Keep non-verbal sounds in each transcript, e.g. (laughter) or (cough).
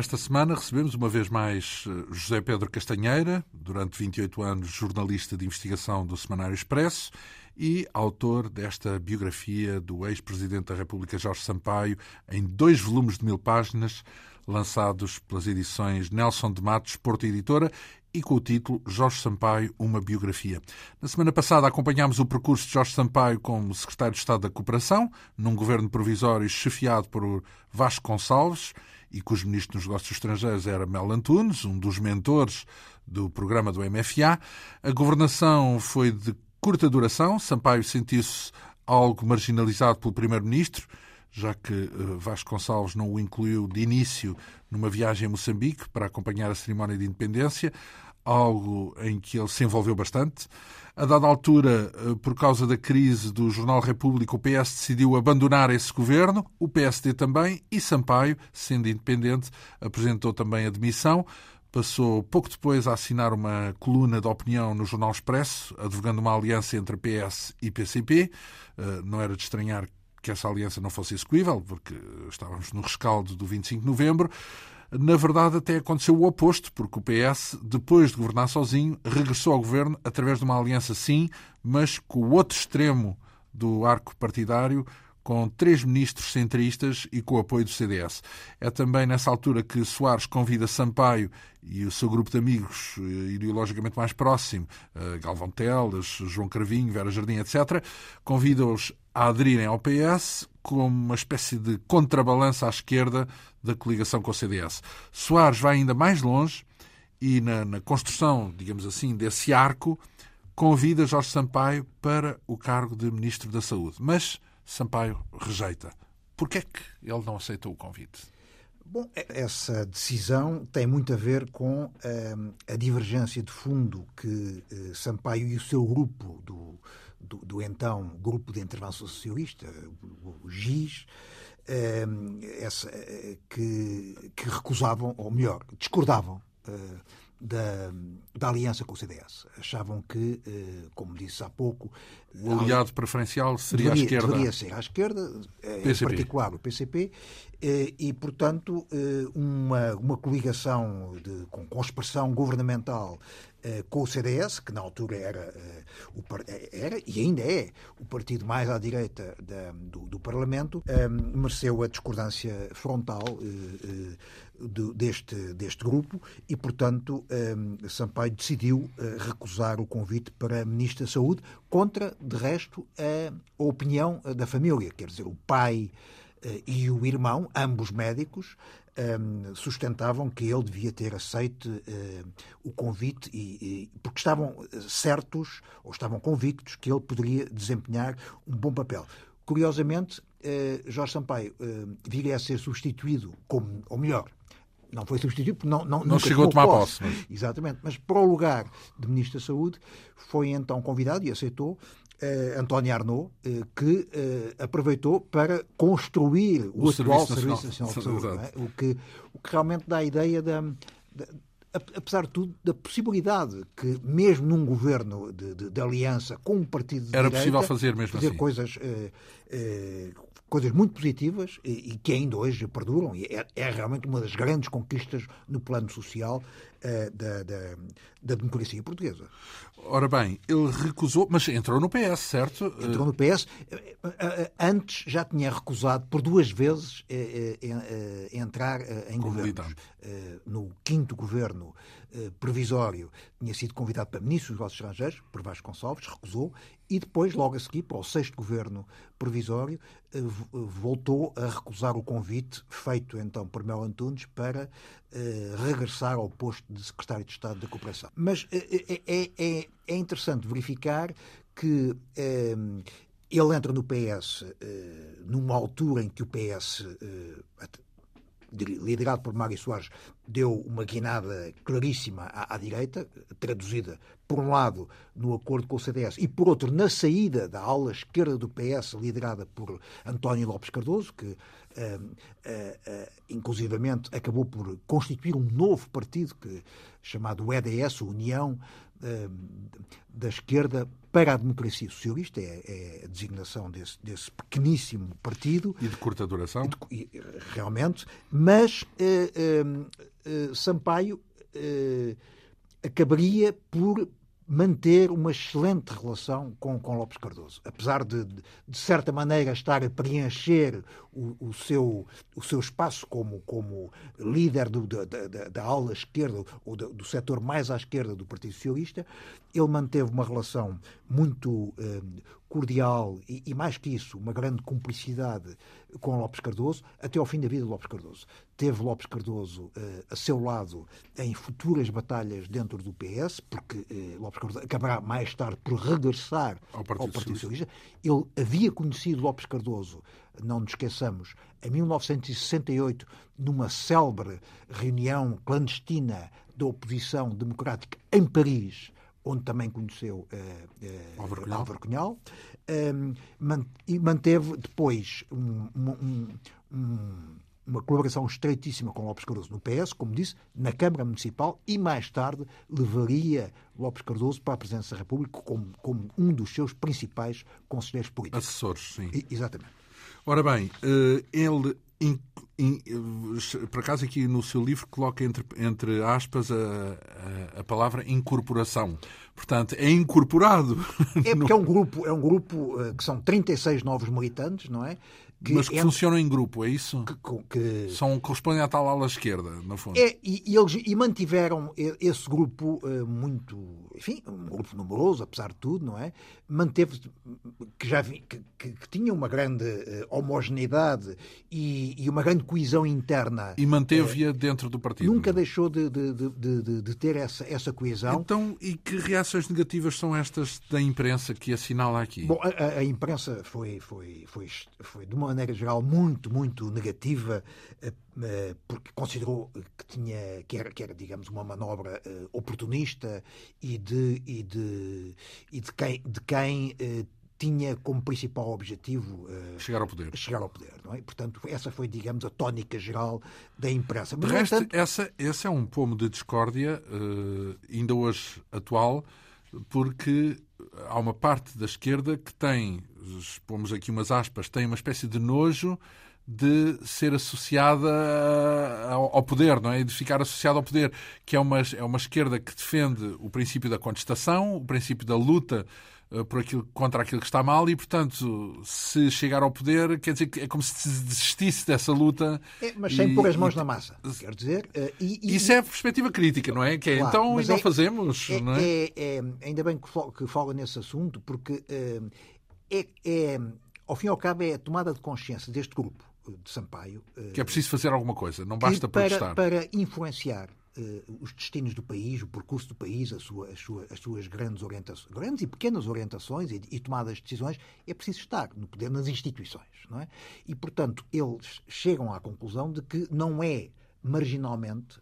Esta semana recebemos uma vez mais eh, José Pedro Castanheira, durante 28 anos jornalista de investigação do Semanário Expresso e autor desta biografia do ex-presidente da República Jorge Sampaio em dois volumes de mil páginas, lançados pelas edições Nelson de Matos, Porto Editora, e com o título Jorge Sampaio, uma biografia. Na semana passada acompanhámos o percurso de Jorge Sampaio como secretário de Estado da Cooperação, num governo provisório chefiado por Vasco Gonçalves e cujo ministro dos Negócios Estrangeiros era Mel Antunes, um dos mentores do programa do MFA. A governação foi de curta duração. Sampaio sentiu-se algo marginalizado pelo primeiro-ministro, já que uh, Vasco Gonçalves não o incluiu de início numa viagem a Moçambique para acompanhar a cerimónia de independência, algo em que ele se envolveu bastante. A dada altura, uh, por causa da crise do Jornal República, o PS decidiu abandonar esse governo, o PSD também, e Sampaio, sendo independente, apresentou também a demissão. Passou pouco depois a assinar uma coluna de opinião no Jornal Expresso, advogando uma aliança entre PS e PCP. Uh, não era de estranhar que essa aliança não fosse execuível, porque estávamos no rescaldo do 25 de novembro. Na verdade, até aconteceu o oposto, porque o PS, depois de governar sozinho, regressou ao governo através de uma aliança, sim, mas com o outro extremo do arco partidário, com três ministros centristas e com o apoio do CDS. É também nessa altura que Soares convida Sampaio e o seu grupo de amigos eh, ideologicamente mais próximo, eh, Galvão Teles, João Cravinho, Vera Jardim, etc., convida-os a aderirem ao PS como uma espécie de contrabalança à esquerda da coligação com o CDS. Soares vai ainda mais longe e, na, na construção, digamos assim, desse arco, convida Jorge Sampaio para o cargo de Ministro da Saúde. Mas Sampaio rejeita. Por que é que ele não aceitou o convite? Bom, essa decisão tem muito a ver com uh, a divergência de fundo que uh, Sampaio e o seu grupo do, do, do, então Grupo de Intervenção Socialista, o, o GIS, uh, essa, que, que, recusavam, ou melhor, discordavam da, da, aliança com o CDS. Achavam que, como disse há pouco. O aliado preferencial seria deveria, à esquerda. Deveria ser à esquerda, PCP. em particular o PCP, eh, e, portanto, eh, uma, uma coligação de, com, com expressão governamental eh, com o CDS, que na altura era, era e ainda é o partido mais à direita da, do, do, Parlamento, mereceu a discordância frontal deste, deste grupo e, portanto, Sampaio decidiu recusar o convite para Ministro da Saúde, contra, de resto, a opinião da família, quer dizer, o pai eh, e o irmão, ambos médicos, ehm, sustentavam que ele devia ter aceito eh, o convite e, porque estavam certos ou estavam convictos que ele poderia desempenhar um bom papel. Curiosamente, eh, Jorge Sampaio viria a ser substituído como, ou melhor, não foi substituído porque não, não, não chegou a tomar posse. Mas... Exatamente, mas para o lugar de Ministro da Saúde foi então convidado e aceitou António Arnaud, uh, que uh, aproveitou para construir o, o atual Serviço Nacional, de Saúde. É? O, que, o que realmente dá a ideia da, da apesar de tudo, da possibilidade que, mesmo num governo de, de, de aliança com um partido de Era direita, possível fazer mesmo fazer assim. coisas, eh, eh, coisas muito positivas e, e, que ainda hoje perduram. E é, é, realmente uma das grandes conquistas no plano social eh, da, da, da, democracia portuguesa. Ora bem, ele recusou, mas entrou no PS, certo? Entrou no PS. Eh, eh, antes já tinha recusado por duas vezes entrar em governos. No quinto governo provisório tinha sido convidado para ministro dos negócios estrangeiros, por Vasco Gonçalves, recusou, e depois, logo a seguir, para o sexto governo provisório, voltou a recusar o convite feito então por Mel Antunes para regressar ao posto de secretário de Estado da Cooperação. Mas é, é, é, interessante verificar que eh, ele entra no PS eh, numa altura em que o PS, eh, liderado por Mário Soares, deu uma guinada claríssima à, à, direita, traduzida, por um lado, no acordo com o CDS e, por outro, na saída da ala esquerda do PS, liderada por António Lopes Cardoso, que uh, uh, inclusivamente acabou por constituir um novo partido que, chamado EDS, União da esquerda para a democracia socialista, é, é a designação desse, desse, pequeníssimo partido. E de curta duração. E de, realmente, mas Sampaio acabaria por manter uma excelente relação com, com Lopes Cardoso. Apesar de, de, de certa maneira, estar a preencher o, o, seu, o seu espaço como, como líder do, da, da, da ala esquerda, ou do, do setor mais à esquerda do Partido Socialista, ele manteve uma relação muito eh, cordial e, e, mais que isso, uma grande cumplicidade com Lopes Cardoso, até ao fim da vida de Lopes Cardoso. Teve Lopes Cardoso uh, a seu lado em futuras batalhas dentro do PS, porque uh, Lopes Cardoso acabará mais tarde por regressar ao Partido, ao Partido Socialista. Ele havia conhecido Lopes Cardoso, não nos esqueçamos, em 1968, numa célebre reunião clandestina da oposição democrática em Paris, onde também conheceu uh, uh, Álvaro Cunhal, um, man, e manteve depois um, um, uma colaboração estreitíssima com Lopes Cardoso no PS, como disse, na Câmara Municipal e mais tarde levaria Lopes Cardoso para a Presidência da República como, como um dos seus principais conselheiros políticos. Assessores, sim. E, exatamente. Ora bem, eh, ele por acaso aqui no seu livro coloca entre, entre aspas a, a, a, palavra incorporação. Portanto, é incorporado. É (laughs) porque é um grupo, é um grupo eh, que são 36 novos militantes, não é? Que Mas que é... funcionam em grupo, é isso? Que, que... São, correspondem à tal ala esquerda, no fundo. É, e, e eles e mantiveram esse grupo uh, muito, enfim, um grupo numeroso, apesar de tudo, não é? Manteve que já vi, que, que, que, tinha uma grande uh, homogeneidade e, e, uma grande coesão interna. E manteve-a uh, dentro do partido. Nunca deixou de, de, de, de, ter essa, essa coesão. Então, e que reações negativas são estas da imprensa que assinala aqui? Bom, a, a imprensa foi, foi, foi, foi de uma maneira geral, muito, muito negativa, eh, eh, porque considerou que, tinha, que, era, que era, digamos, uma manobra eh, oportunista e de, e de, e de quem, de quem tinha como principal objetivo uh, chegar ao poder. Chegar ao poder, não é? Portanto, essa foi, digamos, a tónica geral da imprensa. Mas, de resto, entanto... essa, esse é um pomo de discórdia, uh, ainda hoje atual, porque há uma parte da esquerda que tem, pomos aqui umas aspas, tem uma espécie de nojo de ser associada ao poder, não é? De ficar associada ao poder, que é uma, é uma esquerda que defende o princípio da contestação, o princípio da luta por aquilo, contra aquilo que está mal e, portanto, se chegar ao poder, quer dizer que é como se desistisse dessa luta. É, mas sem e, pôr as mãos e, na massa, quer dizer. Uh, e, e, isso é a perspectiva crítica, não é? Que é, claro, então, e não é, fazemos, é, não é? é? é? Ainda bem que fala nesse assunto, porque uh, é, é, ao fim e ao cabo, é a tomada de consciência deste grupo de Sampaio. Que é preciso fazer alguma coisa, não basta para, protestar. Para influenciar uh, os destinos do país, o percurso do país, sua, as, sua, as, suas grandes orientações, grandes e pequenas orientações e, e, tomadas de decisões, é preciso estar no poder nas instituições, não é? E portanto eles chegam à conclusão de que não é marginalmente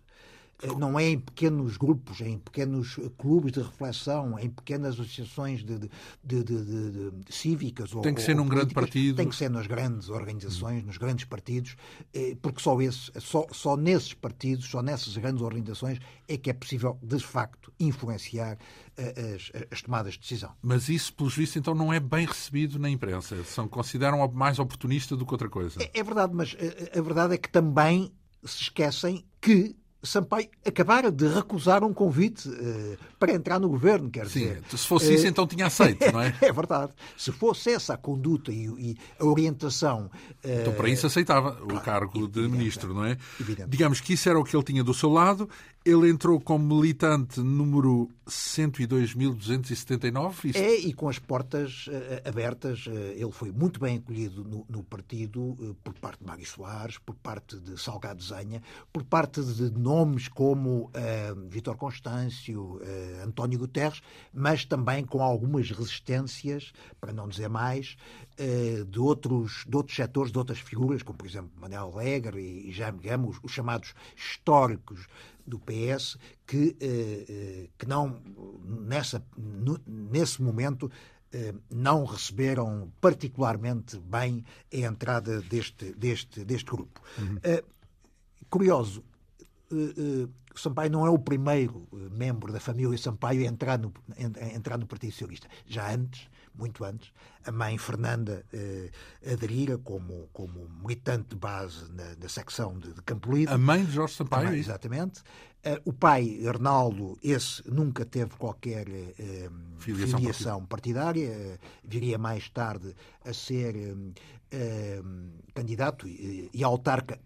não é em pequenos grupos, é em pequenos clubes de reflexão, é em pequenas associações de, de, de, cívicas. Tem que ou, ser num grande partido. Tem que ser nas grandes organizações, nos grandes partidos, eh, porque só, esse, só, só nesses partidos, só nessas grandes organizações é que é possível, de facto, influenciar eh, as, as tomadas de decisão. Mas isso, pelos vistos, então não é bem recebido na imprensa. São, consideram mais oportunista do que outra coisa. É, é verdade, mas a, a verdade é que também se esquecem que Sampaio acabara de recusar um convite uh, para entrar no governo, quer Sim, dizer. Se fosse isso, uh, então tinha aceito, não é? (laughs) é verdade. Se fosse essa a conduta e, e a orientação. Uh, então, para isso aceitava claro, o cargo de ministro, não é? Evidente. Digamos que isso era o que ele tinha do seu lado. Ele entrou como militante número 102.279. É, e com as portas uh, abertas, uh, ele foi muito bem acolhido no, no partido uh, por parte de Mário Soares, por parte de Salgado Zenha, por parte de nomes como Vítor Constâncio, António Guterres, mas também com algumas resistências, para não dizer mais, de, outros, de outros setores, de outras figuras, como por exemplo Manuel Alegre e Jaime Gama, os, os chamados históricos do PS que, eh, eh, que não, nessa, nesse momento, eh, não receberam particularmente bem a entrada deste, deste, deste grupo. Uhum. Curioso, Sampaio não é o primeiro membro da família Sampaio a entrar no, a entrar no Partido Socialista. Já antes, muito antes, a mãe Fernanda eh, aderira como, como militante de base na, na secção de, de Campolide. A mãe de Jorge Sampaio? É exatamente. Uh, o pai, Arnaldo, esse nunca teve qualquer uh, filiação, filiação partidária, uh, viria mais tarde a ser candidato e, e autarca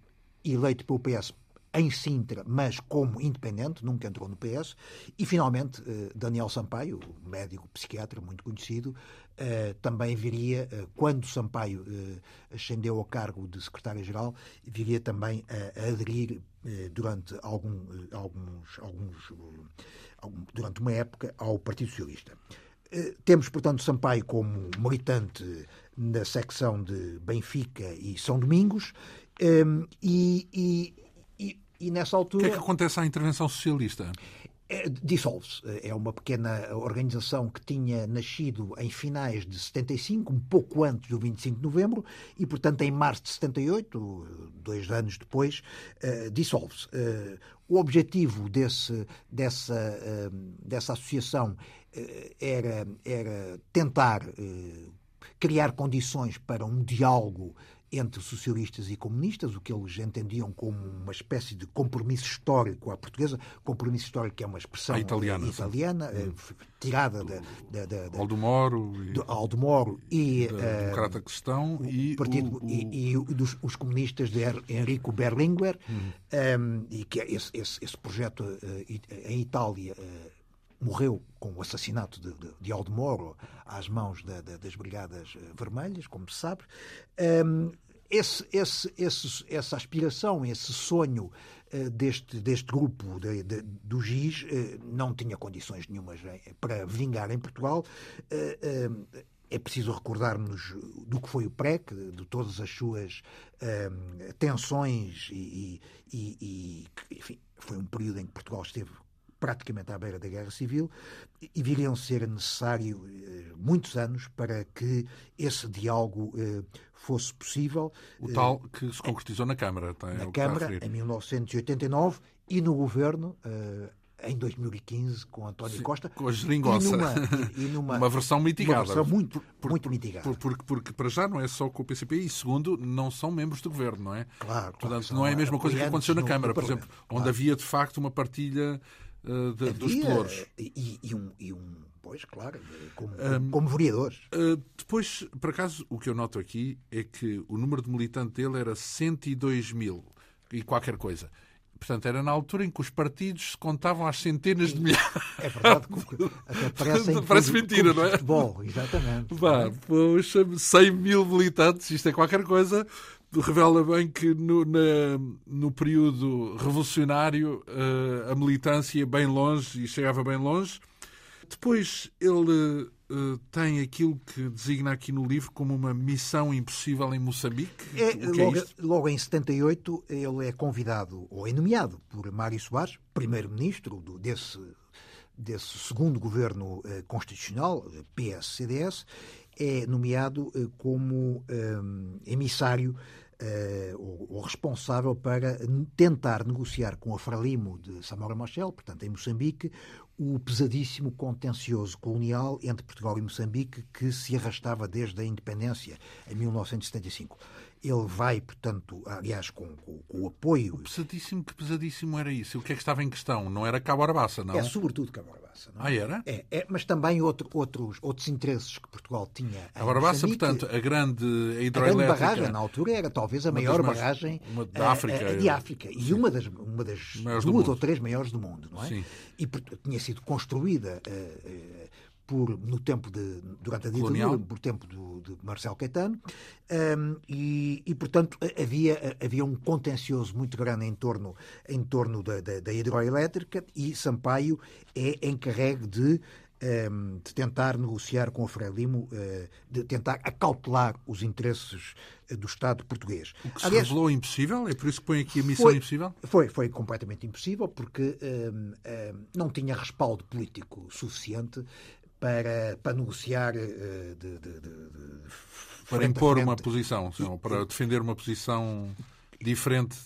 eleito pelo PS em Sintra, mas como independente, nunca entrou no PS. E, finalmente, eh, Daniel Sampaio, médico psiquiatra muito conhecido, eh, também viria, eh, quando Sampaio ascendeu ao cargo de secretário-geral, viria também a aderir durante algum, alguns, alguns, durante uma época ao Partido Socialista. Temos, portanto, Sampaio como militante na secção de Benfica e São Domingos, e, e e nessa altura. O que é que acontece à intervenção socialista? É, dissolve-se. É uma pequena organização que tinha nascido em finais de 75, um pouco antes do 25 de novembro, e, portanto, em março de 78, dois anos depois, uh, dissolve-se. Uh, o objetivo desse, dessa, uh, dessa associação era, era tentar criar condições para um diálogo entre socialistas e comunistas, o que eles entendiam como uma espécie de compromisso histórico à portuguesa, compromisso histórico que é uma expressão italiana, italiana eh, hum. tirada da, da, da, da Aldo Moro e, do Aldo Moro e da uh, Democrata Cristão e, partido, o, o... e, e dos, os comunistas de Enrico Berlinguer hum. um, ehm, e que é esse, esse, esse projeto uh, em Itália uh, morreu com o assassinato de, de, de Aldemoro às mãos da, da, das Brigadas eh, Vermelhas, como se sabe. Um, esse, esse, esse, essa aspiração, esse sonho uh, deste, deste grupo de, do GIS uh, não tinha condições nenhumas para vingar em Portugal. Uh, é preciso recordar-nos do que foi o PREC, de todas as suas tensões e, e, e, enfim, foi um período em que Portugal esteve praticamente à beira da guerra civil e viriam ser necessários eh, muitos anos para que esse diálogo eh, fosse possível. O tal que se concretizou na Câmara. Na Câmara, em 1989, e no Governo, em 2015 com António Sim, Costa. Com a geringonça. E numa, e, (laughs) numa uma versão mitigada. Uma versão muito, por, muito mitigada. Por, porque, porque, para já, não é só com o PCP e, segundo, não são membros do governo, não é? Claro. Portanto, claro não é a mesma coisa que aconteceu na Câmara, por exemplo, claro. onde havia, de facto, uma partilha uh, de, dos pelouros. E, e, um, e um, pois, claro, como, um, como vereadores. Uh, depois, por acaso, o que eu noto aqui é que o número de militantes dele era 102 mil e qualquer coisa. Portanto, era na altura em que os partidos se contavam às centenas de milhares. É verdade, (laughs) até parece, parece mentira, não é? Futebol, exatamente. Vá, poxa, 100 mil militantes, isto é qualquer coisa revela bem que no, na, no período revolucionário uh, a militância ia bem longe e chegava bem longe. Depois ele uh, tem aquilo que designa aqui no livro como uma missão impossível em Moçambique. É, logo, é logo, em 78 ele é convidado ou é nomeado por Mário Soares, primeiro-ministro desse, desse segundo governo uh, constitucional, PS-CDS, é nomeado como um, emissário uh, o, o, responsável para tentar negociar com a Fralimo de Samora Machel, portanto em Moçambique, o pesadíssimo contencioso colonial entre Portugal e Moçambique que se arrastava desde a independência em 1975. Ele vai, portanto, aliás, com, com, com, o apoio. O pesadíssimo, que pesadíssimo era isso? O que é que estava em questão? Não era Cabo Arbaça, não? É sobretudo Cabo Arbaça. Não? Ah, era? É, é mas também outro, outros, outros interesses que Portugal tinha. Cabo Arbaça, portanto, a grande hidroelétrica. A grande barragem, na altura, era talvez a maior barragem uma da África. A, a, de África. E Sim. uma das, uma das duas ou três maiores do mundo, não é? Sim. E tinha sido construída. Uh, uh, por, no tempo de, durante a ditadura, por tempo do, de Marcelo Caetano, um, e, e, portanto havia, havia um contencioso muito grande em torno, em torno da, da, da hidroelétrica e Sampaio é encarregue de de tentar negociar com a Frelimo, eh, de tentar acautelar os interesses eh, do Estado português. O que se Aliás, revelou impossível? É por isso que põe aqui a missão foi, impossível? Foi, foi completamente impossível, porque um, um, não tinha respaldo político suficiente para, para negociar uh, de, de, de, para impor uma posição, senhor, para defender uma posição diferente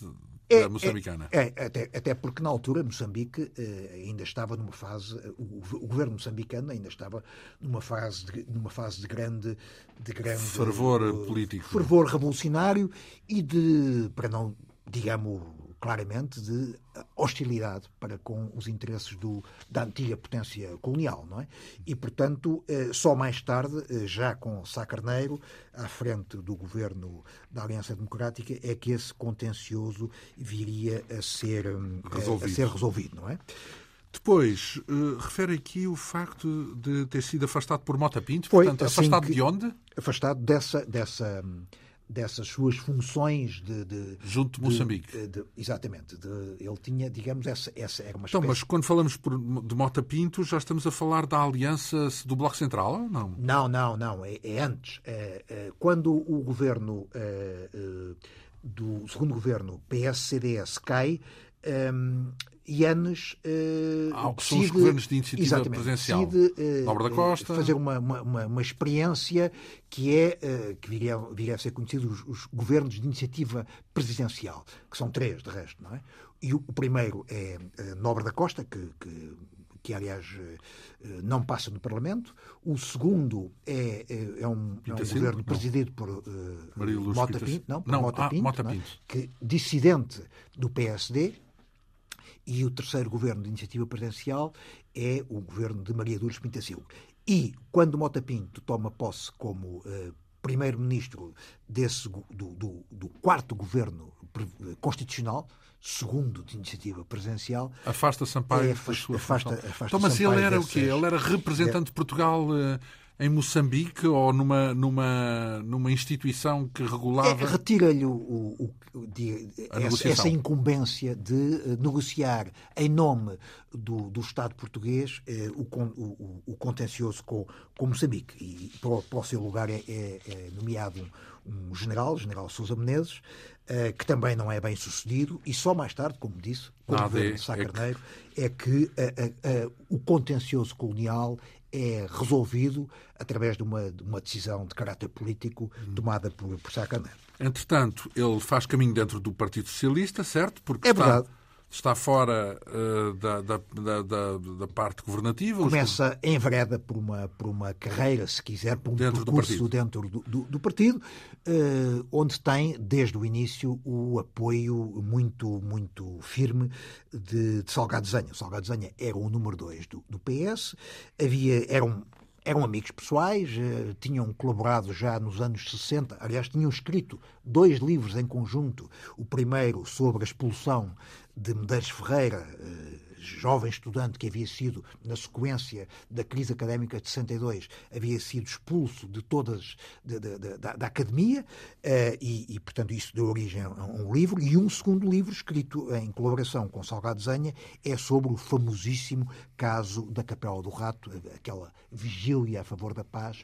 é, da moçambicana. É, é, até, até porque na altura Moçambique eh, ainda estava numa fase, o, o, governo moçambicano ainda estava numa fase de, numa fase de grande, de grande fervor uh, político, fervor revolucionário e de, para não digamos claramente de hostilidade para com os interesses do, da antiga potência colonial, não é? E, portanto, eh, só mais tarde, eh, já com Sá Carneiro, à frente do governo da Aliança Democrática, é que esse contencioso viria a ser resolvido, a, ser resolvido não é? Depois, uh, refere aqui o facto de ter sido afastado por Mota Pinto, Foi, portanto, assim afastado de onde? Afastado dessa, dessa, dessas suas funções de, de junto de Moçambique. de, de, exatamente ele tinha digamos essa essa era uma então mas quando falamos por, de Mota Pinto já estamos a falar da aliança do Bloco Central ou não? Não não não é, é antes. É, é, quando o governo é, é do segundo governo PS-CDS cai um, Ianes uh, ah, decide, são os governos de iniciativa presencial. Decide, uh, da Costa. fazer uma, uma, uma, experiência que é uh, que viria, viria a ser conhecido os, os, governos de iniciativa presidencial que são três de resto não é? E o, o primeiro é uh, Nobre da Costa que, que que aliás não passa no Parlamento. O segundo é, é, um, é um governo presidido por uh, Mota Pinto, não, por não, Mota ah, Pinto, Mota não é? que dissidente do PSD, e o terceiro governo de iniciativa presidencial é o governo de Maria Dures Pintacil. E quando Mota Pinto toma posse como uh, primeiro-ministro desse do, do, do, quarto governo constitucional, segundo de iniciativa presidencial, afasta Sampaio é, afasta, afasta, afasta então, mas ele era dessas, o quê? Ele era representante é, de Portugal uh, em Moçambique ou numa, numa, numa instituição que regulava. É, Retira-lhe o, o, o essa, essa, incumbência de uh, negociar em nome do, do Estado português uh, o, o, contencioso com, com Moçambique. E para, para o seu lugar é, é, é nomeado um, um general, o general Sousa Menezes, Uh, que também não é bem sucedido, e só mais tarde, como disse, com o governo de Sá Carneiro, é que, é que uh, uh, o contencioso colonial é resolvido através de uma, de uma decisão de caráter político tomada por, por Sá. Entretanto, ele faz caminho dentro do Partido Socialista, certo? Porque é está, verdade. Está fora uh, da, da, da, da, parte governativa. Começa, os... envereda por uma, por uma carreira, se quiser, por um dentro percurso do dentro do, do, do partido, uh, onde tem, desde o início, o apoio muito, muito firme de, de Salgado Zanha. Salgado Zanha era o número dois do, do PS, havia, era um, eram amigos pessoais, eh, tinham colaborado já nos anos 60, aliás, tinham escrito dois livros em conjunto. O primeiro sobre a expulsão de Medeiros Ferreira, eh, jovem estudante que havia sido, na sequência da crise académica de 62, havia sido expulso de todas, da, academia, uh, e, e, portanto, isso deu origem a um livro. E um segundo livro, escrito em colaboração com Salgado Zanha, é sobre o famosíssimo caso da Capela do Rato, aquela vigília a favor da paz,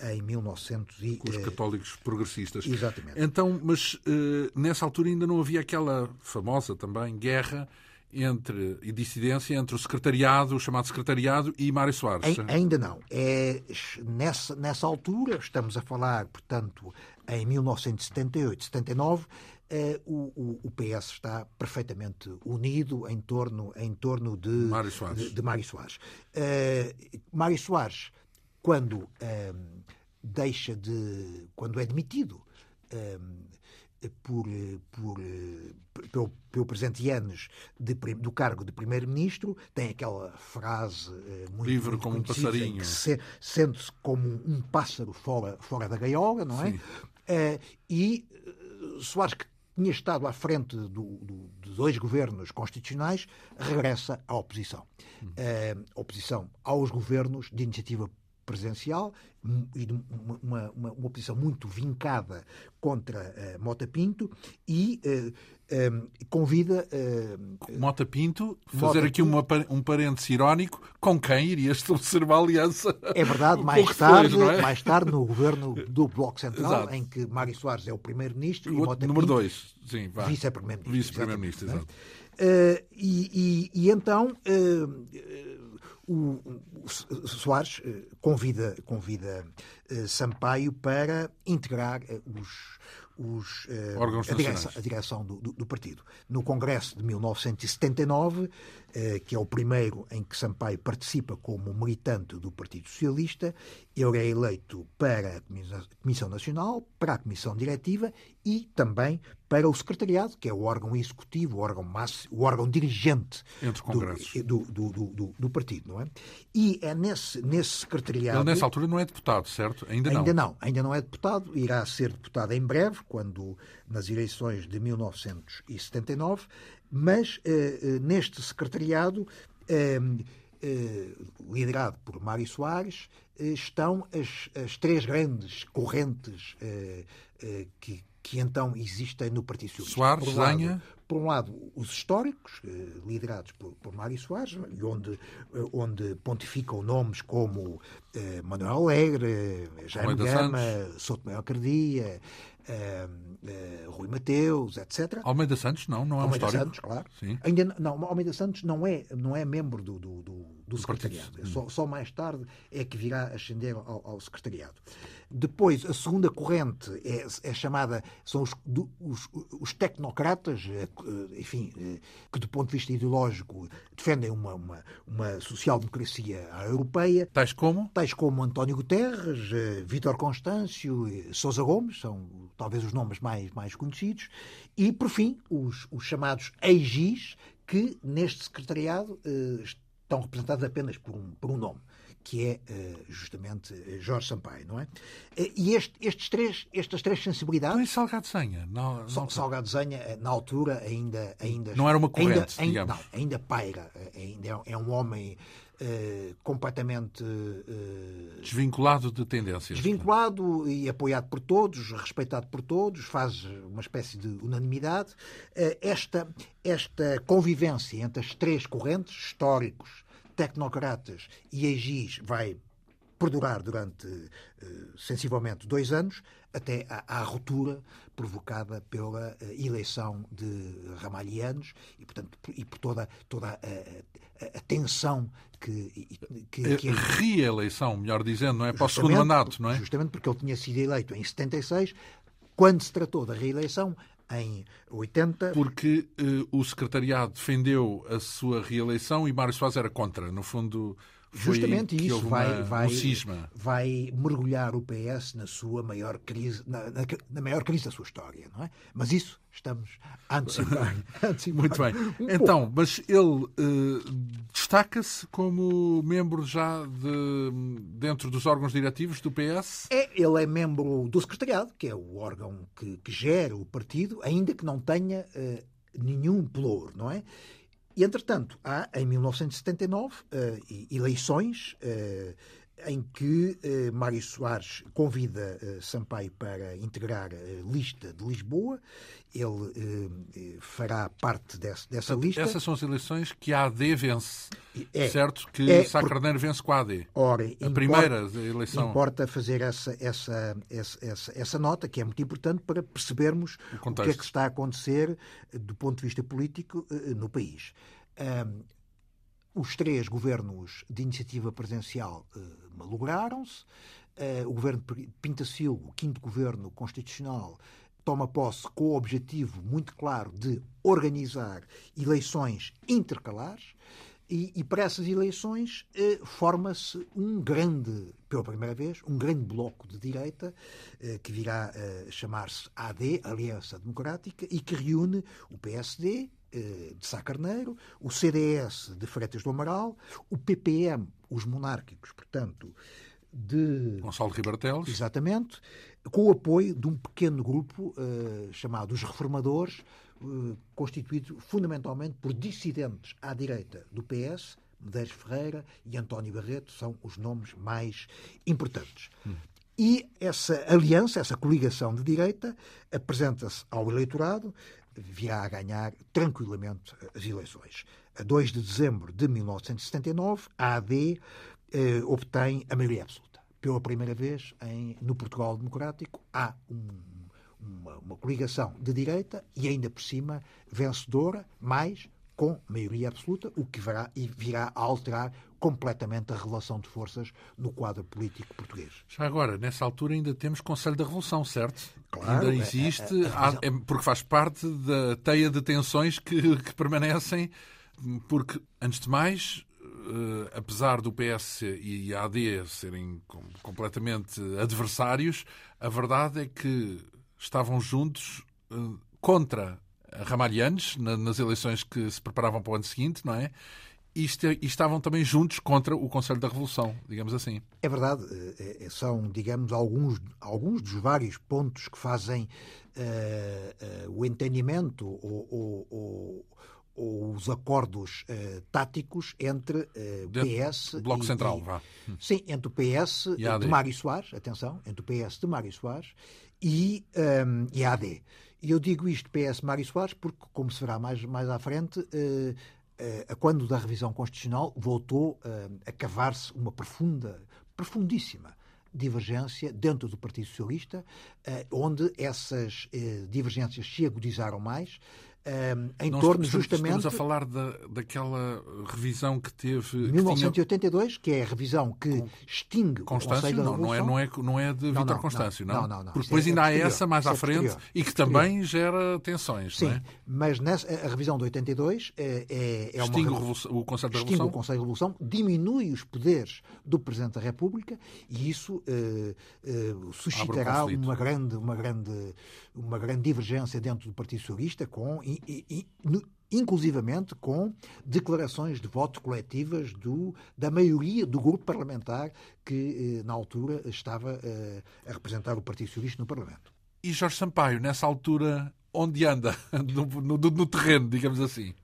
em 1900 e... Com os católicos progressistas. Exatamente. Então, mas uh, nessa altura ainda não havia aquela famosa também guerra entre e dissidência entre o secretariado, o chamado secretariado, e Mário Soares? Ainda não. É, nessa, nessa altura, estamos a falar, portanto, em 1978, 79, eh, o, o, PS está perfeitamente unido em torno, em torno de Mário Soares. De, de Mário Soares. Eh, Mário Soares, quando eh, deixa de. quando é demitido por, por, pelo, pelo presidente Yanes de, do cargo de primeiro-ministro, tem aquela frase eh, muito, Livre muito como um passarinho. Se, sente-se como um pássaro fora, fora da gaiola, não é? Uh, e uh, Soares, que tinha estado à frente do, do, de dois governos constitucionais, regressa à oposição. Uh, oposição aos governos de iniciativa presencial e uma, uma, uma, oposição muito vincada contra uh, Mota Pinto e uh, eh, um, eh, convida uh, Mota Pinto fazer Mota aqui uma, um parênteses irónico com quem iria estabelecer uma aliança é verdade (laughs) um mais tarde depois, é? mais tarde no governo do Bloco Central exato. em que Mário Soares é o primeiro-ministro e Mota número Pinto dois sim vice-primeiro-ministro vice-primeiro-ministro exato, exato. E, e, e, então o, o Soares eh, convida, convida uh, Sampaio para integrar uh, os, os, a direção, a direção do, do, do, partido. No Congresso de 1979, uh, que é o primeiro em que Sampaio participa como militante do Partido Socialista, ele é eleito para a Comissão Nacional, para a Comissão Diretiva e também para o Secretariado, que é o órgão executivo, o órgão, máximo, o órgão dirigente do, do, do, do, partido. Não é? E é nesse, nesse secretariado. Ele, nessa altura, não é deputado, certo? Ainda não. Ainda não, ainda não é deputado, irá ser deputado em breve, quando nas eleições de 1979, mas eh, eh, neste secretariado, eh, liderado por Mário Soares, estão as, as três grandes correntes que, que então existem no Partido Socialista. Soares, por um lado, por um lado, os históricos, liderados por, por Mário Soares, onde, onde pontificam nomes como eh, Manuel Alegre, Jaime Gama, Souto Maior Cardia, uh, uh, Rui Mateus, etc. Almeida Santos, não, não é Almeida um Santos, claro. Sim. Ainda não, Almeida Santos não é, não é membro do, do, do, do secretariado. Só, só, mais tarde é que virá ascender ao, ao secretariado. Depois, a segunda corrente é, é chamada, são os, os, os, tecnocratas, eh, enfim, que do ponto de vista ideológico defendem uma, uma, uma social-democracia europeia. Tais como? Tais como António Guterres, Vítor Constâncio, Sousa Gomes, são talvez os nomes mais, mais conhecidos, e, por fim, os, os chamados EIGIs, que neste secretariado eh, estão representados apenas por um, por um nome que é eh, justamente eh, Jorge Sampaio, não é? E este, estes três, estas três sensibilidades... Então e Salgado Zenha? Não, não... Salgado Zenha, na altura, ainda... ainda não era uma corrente, ainda, ainda, não, ainda paira. Ainda é, é um homem Uh, completamente uh, desvinculado de tendências. Desvinculado e apoiado por todos, respeitado por todos, faz uma espécie de unanimidade. Uh, esta, esta convivência entre as três correntes, históricos, tecnocratas e agis, vai perdurar durante sensivelmente dois anos, até à, à ruptura provocada pela eleição de ramalhianos e, portanto, e por toda, toda a, a, a tensão que, que, que... reeleição, melhor dizendo, não é? Para o segundo mandato, não é? Justamente porque ele tinha sido eleito em 76, quando se tratou da reeleição, em 80. Porque uh, o secretariado defendeu a sua reeleição e Mário Soares era contra. No fundo, Justamente isso vai, uma, vai, um vai mergulhar o PS na sua maior crise, na, na, na, maior crise da sua história, não é? Mas isso estamos a antecipar. (laughs) Muito bem. (laughs) Um então, mas ele uh, destaca-se como membro já de, dentro dos órgãos diretivos do PS? É, ele é membro do secretariado, que é o órgão que, que gera o partido, ainda que não tenha uh, nenhum pelour, não é? E, entretanto, há, em 1979, eh, eleições eh, em que eh, Mário Soares convida Sampaio para integrar a lista de Lisboa. Ele fará parte dessa, dessa lista. Essas são as eleições que a AD vence. É, certo? Que é, Sá Carneiro vence com a AD. Ora, a importa, primeira eleição. Importa fazer essa, essa, essa, essa, nota, que é muito importante para percebermos o, o que é que está a acontecer do ponto de vista político no país. Um, os três governos de iniciativa presencial uh, malograram-se. Uh, o governo Pintacilgo, o quinto governo constitucional, toma posse com o objetivo muito claro de organizar eleições intercalares. E, e para essas eleições eh, forma-se um grande, pela primeira vez, um grande bloco de direita eh, que virá a chamar-se AD, Aliança Democrática, e que reúne o PSD, eh, de Sá Carneiro, o CDS de Freitas do Amaral, o PPM, os monárquicos, portanto, de. Gonçalo Ribartelos. Exatamente, com o apoio de um pequeno grupo uh, chamado os Reformadores, uh, constituído fundamentalmente por dissidentes à direita do PS, Medeiros Ferreira e António Barreto, são os nomes mais importantes. Hum. E essa aliança, essa coligação de direita, apresenta-se ao eleitorado virá a ganhar tranquilamente as eleições. A 2 de dezembro de 1979, a AD eh, obtém a maioria absoluta. Pela primeira vez em, no Portugal Democrático, há um, uma, uma coligação de direita e, ainda por cima, vencedora, mais com maioria absoluta, o que virá, virá a alterar completamente a relação de forças no quadro político português. Já agora, nessa altura, ainda temos Conselho da Revolução, certo? Claro, Ainda existe, a, a, a, porque faz parte da teia de tensões que, que permanecem, porque, antes de mais, Uh, apesar do PS e a AD serem com, completamente adversários, a verdade é que estavam juntos uh, contra Ramalhianes na, nas eleições que se preparavam para o ano seguinte, não é? E, este, e, estavam também juntos contra o Conselho da Revolução, digamos assim. É verdade, uh, são, digamos, alguns, alguns dos vários pontos que fazem o entendimento ou, ou, ou os acordos uh, táticos entre uh, PS Bloco e, Central, vá. Sim, entre o PS e de Mário Soares, atenção, entre o PS de Mário Soares e, um, ehm, e a AD. E eu digo isto PS Mário Soares porque, como se verá mais, mais à frente, uh, a quando da revisão constitucional voltou a cavar-se uma profunda, profundíssima divergência dentro do Partido Socialista, onde essas divergências se agudizaram mais em Nós torno estamos, justamente. Estamos a falar da, daquela revisão que teve. 1982, que, tinha... que é a revisão que extingue Constâncio, o não, não, é, não, é, não é de Vítor Constâncio, não. não, não, não Porque depois é, ainda é há essa mais à é frente e que também gera tensões. Sim, é? mas nessa, a revisão de 82 é, é, é extingue uma. o Conselho da Revolução. o Conselho da Revolução, diminui os poderes do Presidente da República e isso uh, uh, suscitará uma grande, uma, grande, uma grande divergência dentro do Partido Socialista com e, e, inclusivamente com declarações de voto coletivas do, da maioria do grupo parlamentar que, eh, na altura, estava eh, a representar o Partido Socialista no Parlamento. E Jorge Sampaio, nessa altura, onde anda? (laughs) No, no, no terreno, digamos assim.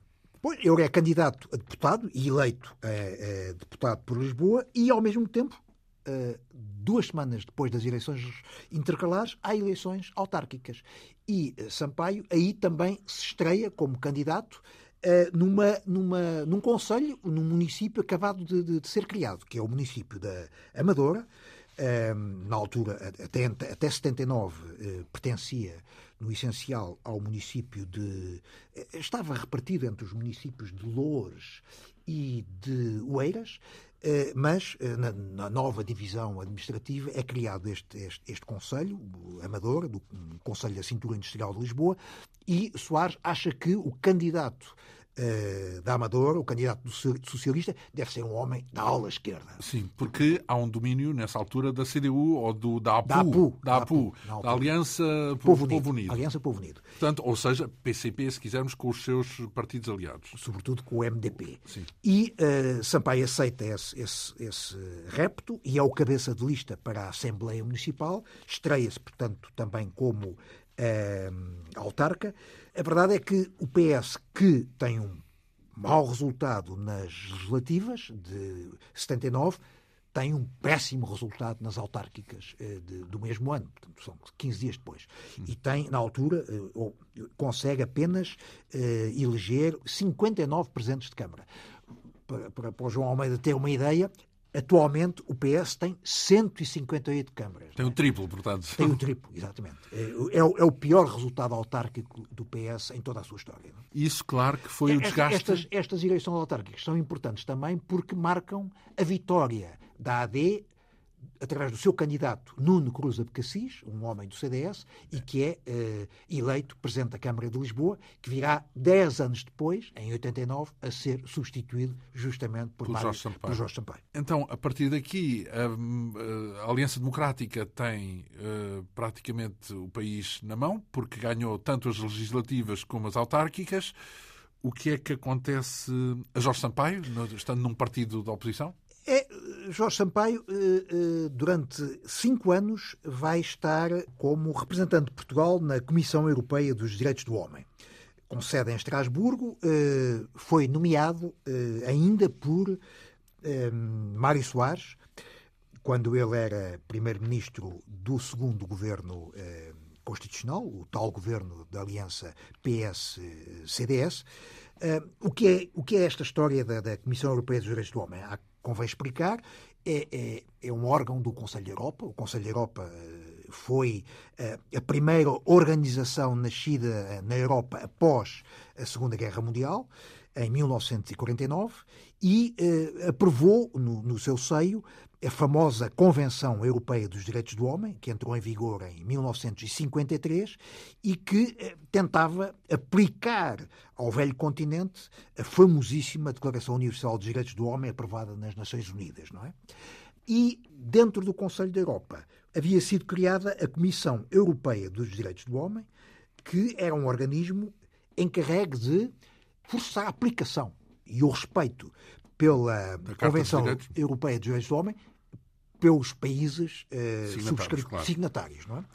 Pois, ele é candidato a deputado e eleito a, a deputado por Lisboa e, ao mesmo tempo, duas semanas depois das eleições intercalares, há eleições autárquicas. E uh, Sampaio aí também se estreia como candidato uh, numa, numa, num conselho, num município acabado de, de, de, ser criado, que é o município da Amadora. na altura, até, até 79, pertencia no essencial ao município de. estava repartido entre os municípios de Loures e de Oeiras. Eh, mas eh, na, nova divisão administrativa é criado este, este, este Conselho Amador, do Conselho da Cintura Industrial de Lisboa, e Soares acha que o candidato uh, da Amadora, o candidato do socialista, deve ser um homem da ala esquerda. Sim, porque há um domínio nessa altura da CDU ou do, da APU, da, APU, da, APU, da, APU, da Aliança Povo, Povo, Unido. Aliança Povo Unido. Portanto, ou seja, PCP, se quisermos, com os seus partidos aliados. Sobretudo com o MDP. Sim. E uh, Sampaio aceita esse, esse, esse repto e é o cabeça de lista para a Assembleia Municipal. Estreia-se, portanto, também como autarca. A verdade é que o PS, que tem um mau resultado nas legislativas de 79, tem um péssimo resultado nas autárquicas eh, de, do mesmo ano, portanto, são 15 dias depois. E tem, na altura, eh, consegue apenas eh, eleger 59 presentes de Câmara. Para, para, para o João Almeida ter uma ideia, Atualmente o PS tem 158 câmaras. Tem o triplo, portanto. Tem o triplo, exatamente. É, é, o, é o pior resultado autárquico do PS em toda a sua história. Não? Isso, claro, que foi o desgaste. Estas, estas eleições autárquicas são importantes também porque marcam a vitória da AD através do seu candidato Nuno Cruz Abcacis, um homem do CDS, e que é uh, eleito Presidente da Câmara de Lisboa, que virá 10 anos depois, em 89, a ser substituído justamente por, Mário, Jorge, Sampaio. por Jorge Sampaio. Então, a partir daqui, a, a Aliança Democrática tem uh, praticamente o país na mão, porque ganhou tanto as legislativas como as autárquicas. O que é que acontece a Jorge Sampaio, estando num partido da oposição? Jorge Sampaio, eh, eh, durante cinco anos, vai estar como representante de Portugal na Comissão Europeia dos Direitos do Homem. Com sede em Estrasburgo, eh, foi nomeado ainda por Mário Soares, quando ele era primeiro-ministro do segundo governo constitucional, o tal governo da aliança PS-CDS. o, que é, o que é esta história da, da Comissão Europeia dos Direitos do Homem? Há convém explicar, é, é, é, um órgão do Conselho da Europa. O Conselho da Europa eh, foi eh, a primeira organização nascida eh, na Europa após a Segunda Guerra Mundial, em 1949, e aprovou no, no seu seio a famosa Convenção Europeia dos Direitos do Homem, que entrou em vigor em 1953 e que eh, tentava aplicar ao velho continente a famosíssima Declaração Universal dos Direitos do Homem aprovada nas Nações Unidas, não é? E dentro do Conselho da Europa havia sido criada a Comissão Europeia dos Direitos do Homem, que era um organismo encarregue de forçar a aplicação e o respeito pela Convenção Europeia dos Direitos do Homem pelos países eh, signatários, claro. signatários. Não é?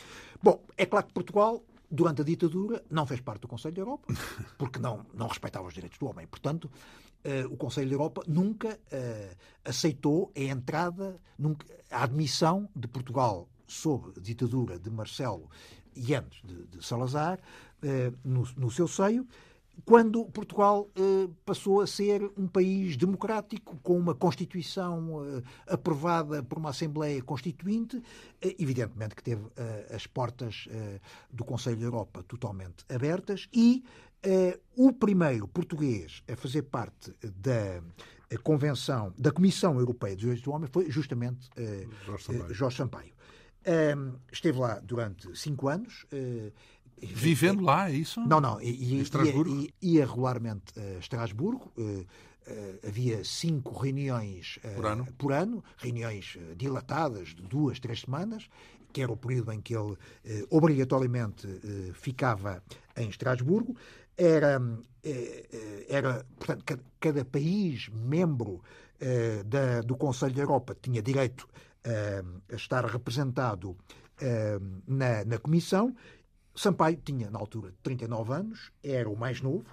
Bom, é claro que Portugal, durante a ditadura, não fez parte do Conselho da Europa, (laughs) porque não, não respeitava os direitos do homem. Portanto, eh, o Conselho da Europa nunca eh, aceitou a entrada, nunca, a admissão de Portugal sob a ditadura de Marcelo e antes de, de Salazar no, no seu seio quando Portugal eh, passou a ser um país democrático, com uma Constituição eh, aprovada por uma Assembleia Constituinte, eh, evidentemente que teve eh, as portas eh, do Conselho da Europa totalmente abertas, e eh, o primeiro português a fazer parte da Convenção, da Comissão Europeia dos Direitos do Homem foi justamente Jorge Sampaio. Jorge Sampaio. esteve lá durante cinco anos Vivendo lá, é isso? Não, não. Ia, ia, ia regularmente a Estrasburgo. Uh, uh, havia cinco reuniões uh, por, ano? por ano, reuniões dilatadas de duas, três semanas, que era o período em que ele obrigatoriamente ficava em Estrasburgo. Era, era portanto, cada, cada país membro da, do Conselho da Europa tinha direito a estar representado na, na Comissão Sampaio tinha, na altura, 39 anos, era o mais novo,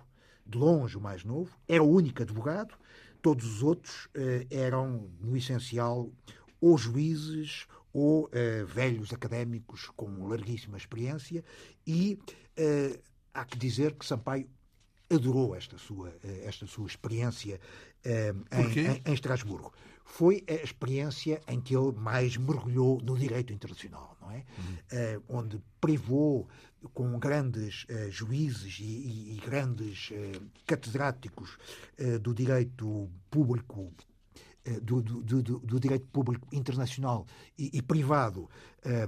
de longe o mais novo, era o único advogado, todos os outros eh, eram, no essencial, ou juízes ou eh, velhos académicos com larguíssima experiência, e eh, há que dizer que Sampaio adorou esta sua, eh, esta sua experiência eh, em, em, em Estrasburgo foi a experiência em que ele mais mergulhou no direito internacional, não é? Uhum. Uh, onde privou com grandes uh, juízes e, e, e grandes uh, catedráticos do direito público do, do, do, do, direito público internacional e, e privado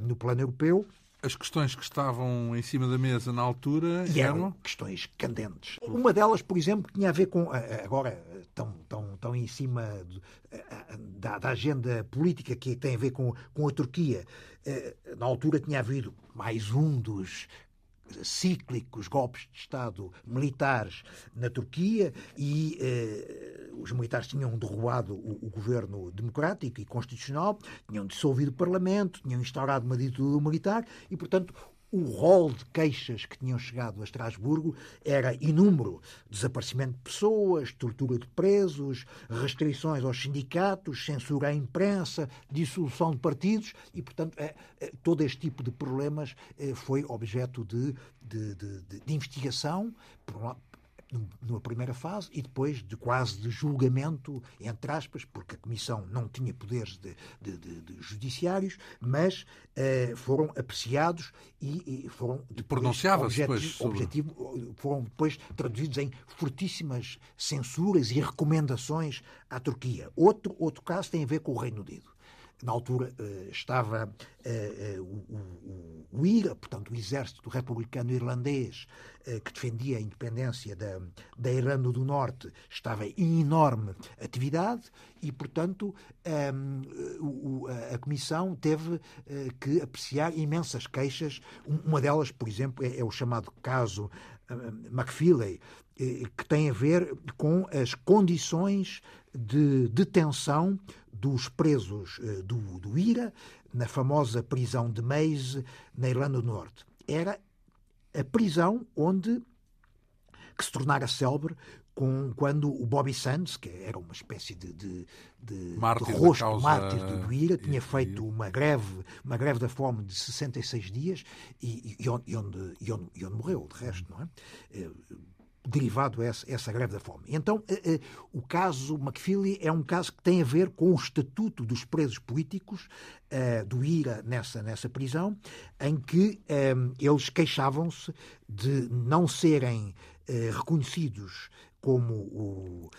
no plano europeu as questões que estavam em cima da mesa na altura e eram, eram questões candentes. Uma delas, por exemplo, tinha a ver com agora tão, tão, tão em cima da, da, agenda política que tem a ver com, com a Turquia. Na altura tinha havido mais um dos cíclicos golpes de Estado militares na Turquia e eh, os militares tinham derrubado o, o, governo democrático e constitucional, tinham dissolvido o Parlamento, tinham instaurado uma ditadura militar e, portanto, o rol de queixas que tinham chegado a Estrasburgo era inúmero. Desaparecimento de pessoas, tortura de presos, restrições aos sindicatos, censura à imprensa, dissolução de partidos e, portanto, é, é, todo este tipo de problemas é, foi objeto de, de, de, de investigação, numa primeira fase e depois de quase de julgamento, entre aspas, porque a Comissão não tinha poderes de, de, de, de judiciários, mas uh, foram apreciados e, e foram depois objetivo, foram depois traduzidos em fortíssimas censuras e recomendações à Turquia. Outro, outro caso tem a ver com o Reino Unido na altura eh, estava eh, eh, o, IRA, portanto o Exército Republicano Irlandês, que defendia a independência da, da Irlanda do Norte, estava em enorme atividade e, portanto, a, a Comissão teve que apreciar imensas queixas. Uma delas, por exemplo, é, é o chamado caso McFeely, que tem a ver com as condições de detenção dos presos eh, do, do IRA, na famosa prisão de Meise, na Irlanda do Norte. Era a prisão onde que se tornara célebre com, quando o Bobby Sands, que era uma espécie de, de, de, mártir de rosto causa... mártir do IRA, tinha feito uma greve, uma greve da fome de 66 dias e, e, onde, e, onde, e, onde, e onde morreu, de resto, não é? Derivado essa, essa greve da fome. Então, eh, eh, o caso McFeely é um caso que tem a ver com o estatuto dos presos políticos eh, do IRA nessa, nessa prisão, em que eles queixavam-se de não serem reconhecidos como o,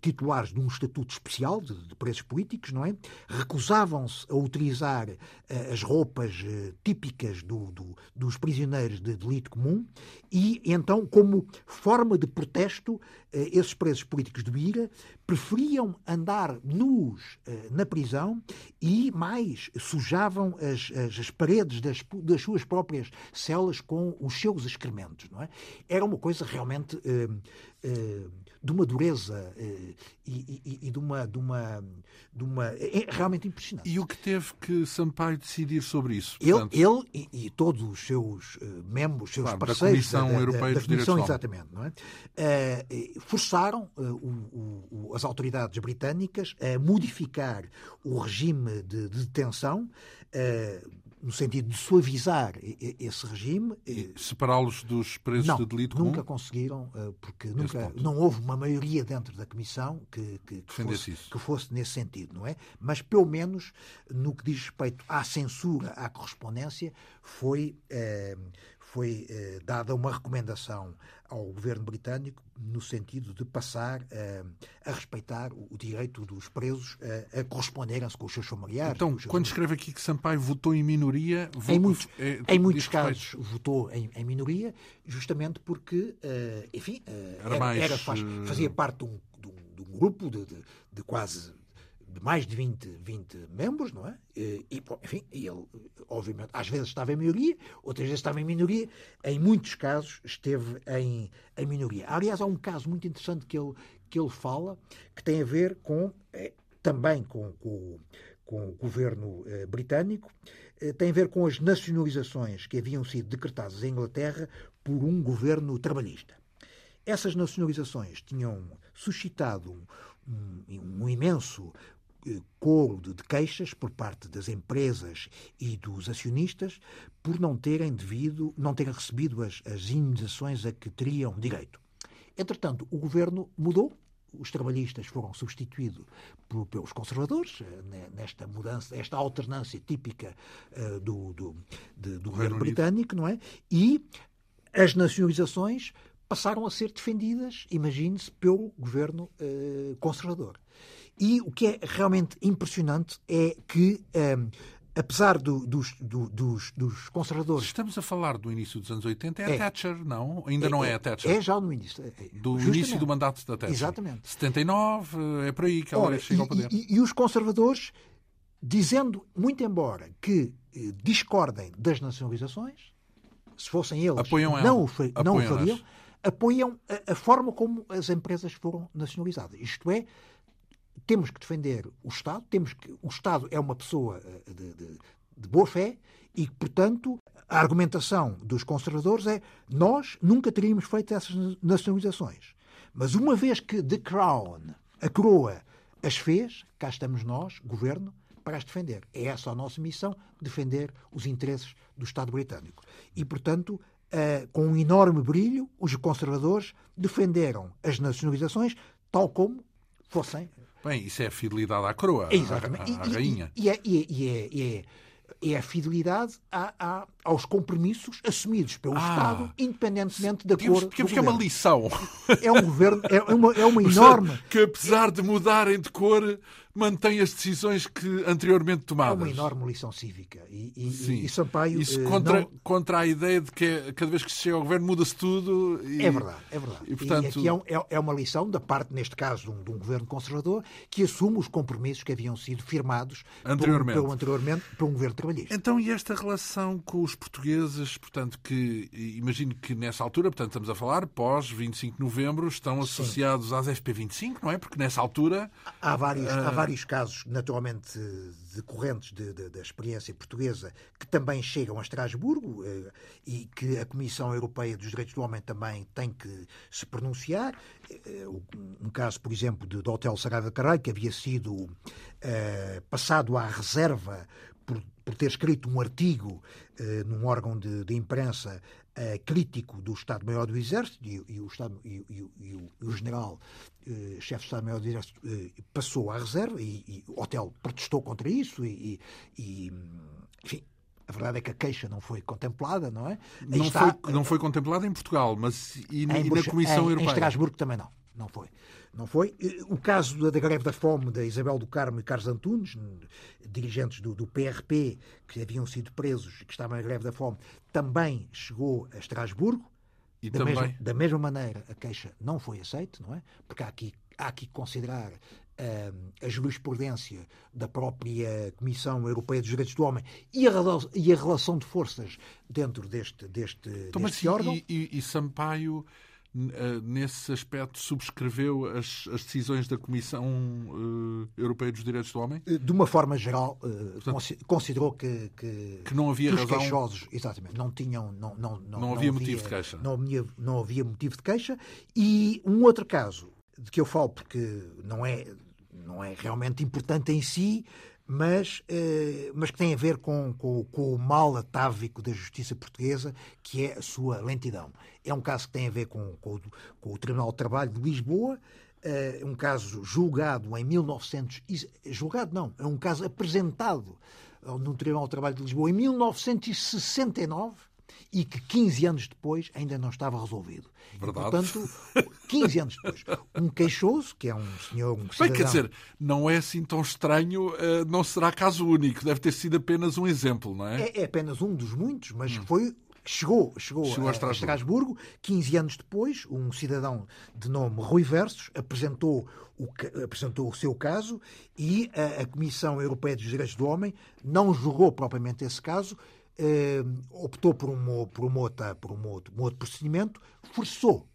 titulares de um estatuto especial de, de presos políticos, não é? Recusavam-se a utilizar eh, as roupas eh, típicas do, do, dos prisioneiros de delito comum e, então, como forma de protesto, esses presos políticos de Bira preferiam andar nus na prisão e, mais, sujavam as, as, as paredes das, das, suas próprias celas com os seus excrementos, não é? Era uma coisa realmente de uma dureza eh, e, e, e, de, uma, de, uma, de uma. É realmente impressionante. E o que teve que Sampaio decidir sobre isso? Portanto... Ele, ele e, e, todos os seus uh, membros, seus claro, parceiros da Comissão da, Europeia da, da, Comissão, exatamente, não é? Uh, forçaram uh, o, o, as autoridades britânicas a modificar o regime de, de detenção no sentido de suavizar esse regime. Separá-los dos presos não, de delito nunca comum? conseguiram, eh, porque nunca, não houve uma maioria dentro da Comissão que, que, que, fosse, que, fosse, nesse sentido, não é? Mas, pelo menos, no que diz respeito à censura, à correspondência, foi, eh, foi eh, dada uma recomendação ao governo britânico no sentido de passar uh, a respeitar o, o, direito dos presos uh, a corresponderem-se com os seus familiares. Então, seus quando escreve aqui que Sampaio votou em minoria... Votou, em, muito, é, em muitos casos votou em, em, minoria, justamente porque, uh, enfim, era, era, era faz, fazia parte de um, de um, de um grupo de, de, de quase de mais de 20, 20 membros, não é? E, enfim, ele, obviamente, às vezes estava em maioria, outras vezes estava em minoria, em muitos casos esteve em, em minoria. Aliás, há um caso muito interessante que ele, que ele fala, que tem a ver com, é, também com, com, com, o governo eh, britânico, eh, tem a ver com as nacionalizações que haviam sido decretadas em Inglaterra por um governo trabalhista. Essas nacionalizações tinham suscitado um, um imenso coro de queixas por parte das empresas e dos acionistas por não terem devido, não terem recebido as, as indenizações a que teriam direito. Entretanto, o governo mudou, os trabalhistas foram substituídos por, pelos conservadores, eh, nesta mudança, esta alternância típica uh, do, do, de, do governo britânico, não é? E as nacionalizações passaram a ser defendidas, imagine-se, pelo governo uh, conservador. E o que é realmente impressionante é que, um, apesar do, dos, do, dos, dos, conservadores. Estamos a falar do início dos anos 80, é, é. a Thatcher, não? Ainda é, não é a Thatcher? É já no início. É, é, do Justamente. início do mandato da Thatcher. Exatamente. 79, é por aí que ela Ora, chega ao poder. E, e, os conservadores, dizendo, muito embora que eh, discordem das nacionalizações, se fossem eles, apoiam não, o, não o fariam, apoiam a, a forma como as empresas foram nacionalizadas. Isto é, temos que defender o Estado, temos que o Estado é uma pessoa eh, de, de, de boa fé e, portanto, a argumentação dos conservadores é nós nunca teríamos feito essas nacionalizações. Mas uma vez que The Crown, a coroa, as fez, cá estamos nós, governo, para as defender. É essa a nossa missão, defender os interesses do Estado britânico. E, portanto, uh, com um enorme brilho, os conservadores defenderam as nacionalizações tal como fossem Bem, isso é a fidelidade à coroa, Exatamente. à, à, à rainha. E, é, e, é, e, é, e é é a fidelidade a, a, aos compromissos assumidos pelo ah, Estado, independentemente da cor Porque é uma lição. É um governo, é uma, é uma (laughs) enorme... Que apesar de mudarem de cor, mantém as decisões que anteriormente tomadas. É uma enorme lição cívica. E, e, e Sampaio... Isso contra, não... contra a ideia de que cada vez que se chega ao governo muda-se tudo. E, é verdade, é verdade. E, portanto... e aqui é, um, é, é, uma lição da parte, neste caso, de um, de um, governo conservador que assume os compromissos que haviam sido firmados anteriormente. Por, pelo, anteriormente por um governo trabalhista. Então, e esta relação com os portugueses, portanto, que imagino que nessa altura, portanto, estamos a falar pós 25 de novembro, estão associados Sim. às FP25, não é? Porque nessa altura... Há vários, há vários vários casos, naturalmente, decorrentes de, de, da experiência portuguesa, que também chegam a Estrasburgo eh, e que a Comissão Europeia dos Direitos do Homem também tem que se pronunciar. Eh, um caso, por exemplo, do Hotel Saraiva Caralho, que havia sido eh, passado à reserva por, por, ter escrito um artigo num órgão de, de imprensa eh, crítico do Estado-Maior do Exército e, e, o, Estado, e, e o, general eh, chefe de Estado-Maior do Exército eh, passou à reserva e, o hotel protestou contra isso e, enfim, a verdade é que a queixa não foi contemplada, não é? Não, está, foi, não foi contemplada em Portugal, mas e, em, na Comissão em, Europeia? Em Estrasburgo também não. não foi. Não foi. O caso da, greve da fome da Isabel do Carmo e Carlos Antunes, dirigentes do, do PRP, que haviam sido presos e que estavam na greve da fome, também chegou a Estrasburgo. E da, também... mesma, da mesma maneira, a queixa não foi aceita, não é? Porque há aqui, há que considerar a jurisprudência da própria Comissão Europeia dos Direitos do Homem e a, e a relação de forças dentro deste, deste, então, deste mas órgão. E, e, e Sampaio nesse aspecto, subscreveu as, as decisões da Comissão uh, Europeia dos Direitos do Homem? Eh, de uma forma geral, uh, Portanto, considerou que, que, que, não havia que razão... os queixosos, exatamente, não tinham... Não, não, não, não havia motivo de queixa. Não havia, não havia motivo de queixa. E um outro caso, de que eu falo porque não é, não é realmente importante em si, mas, eh, mas que tem a ver com, com, com, o mal atávico da justiça portuguesa, que é a sua lentidão. É um caso que tem a ver com, com, com o Tribunal de Trabalho de Lisboa, é um caso julgado em 1900. Julgado não, é um caso apresentado no Tribunal de Trabalho de Lisboa em 1969 e que 15 anos depois ainda não estava resolvido. Verdade. E, portanto, (laughs) 15 anos depois, um queixoso, que é um senhor, um cidadão... Bem, quer dizer, não é assim tão estranho, eh, não será caso único, deve ter sido apenas um exemplo, não é? É, é apenas um dos muitos, mas hum. foi chegou, chegou, chegou a, Estrasburgo. a, Estrasburgo. 15 anos depois, um cidadão de nome Rui Versos apresentou o, apresentou o seu caso e a, a Comissão Europeia dos Direitos do Homem não julgou propriamente esse caso, eh, optou por, um, por, uma outra, por um, outro, um outro procedimento, forçou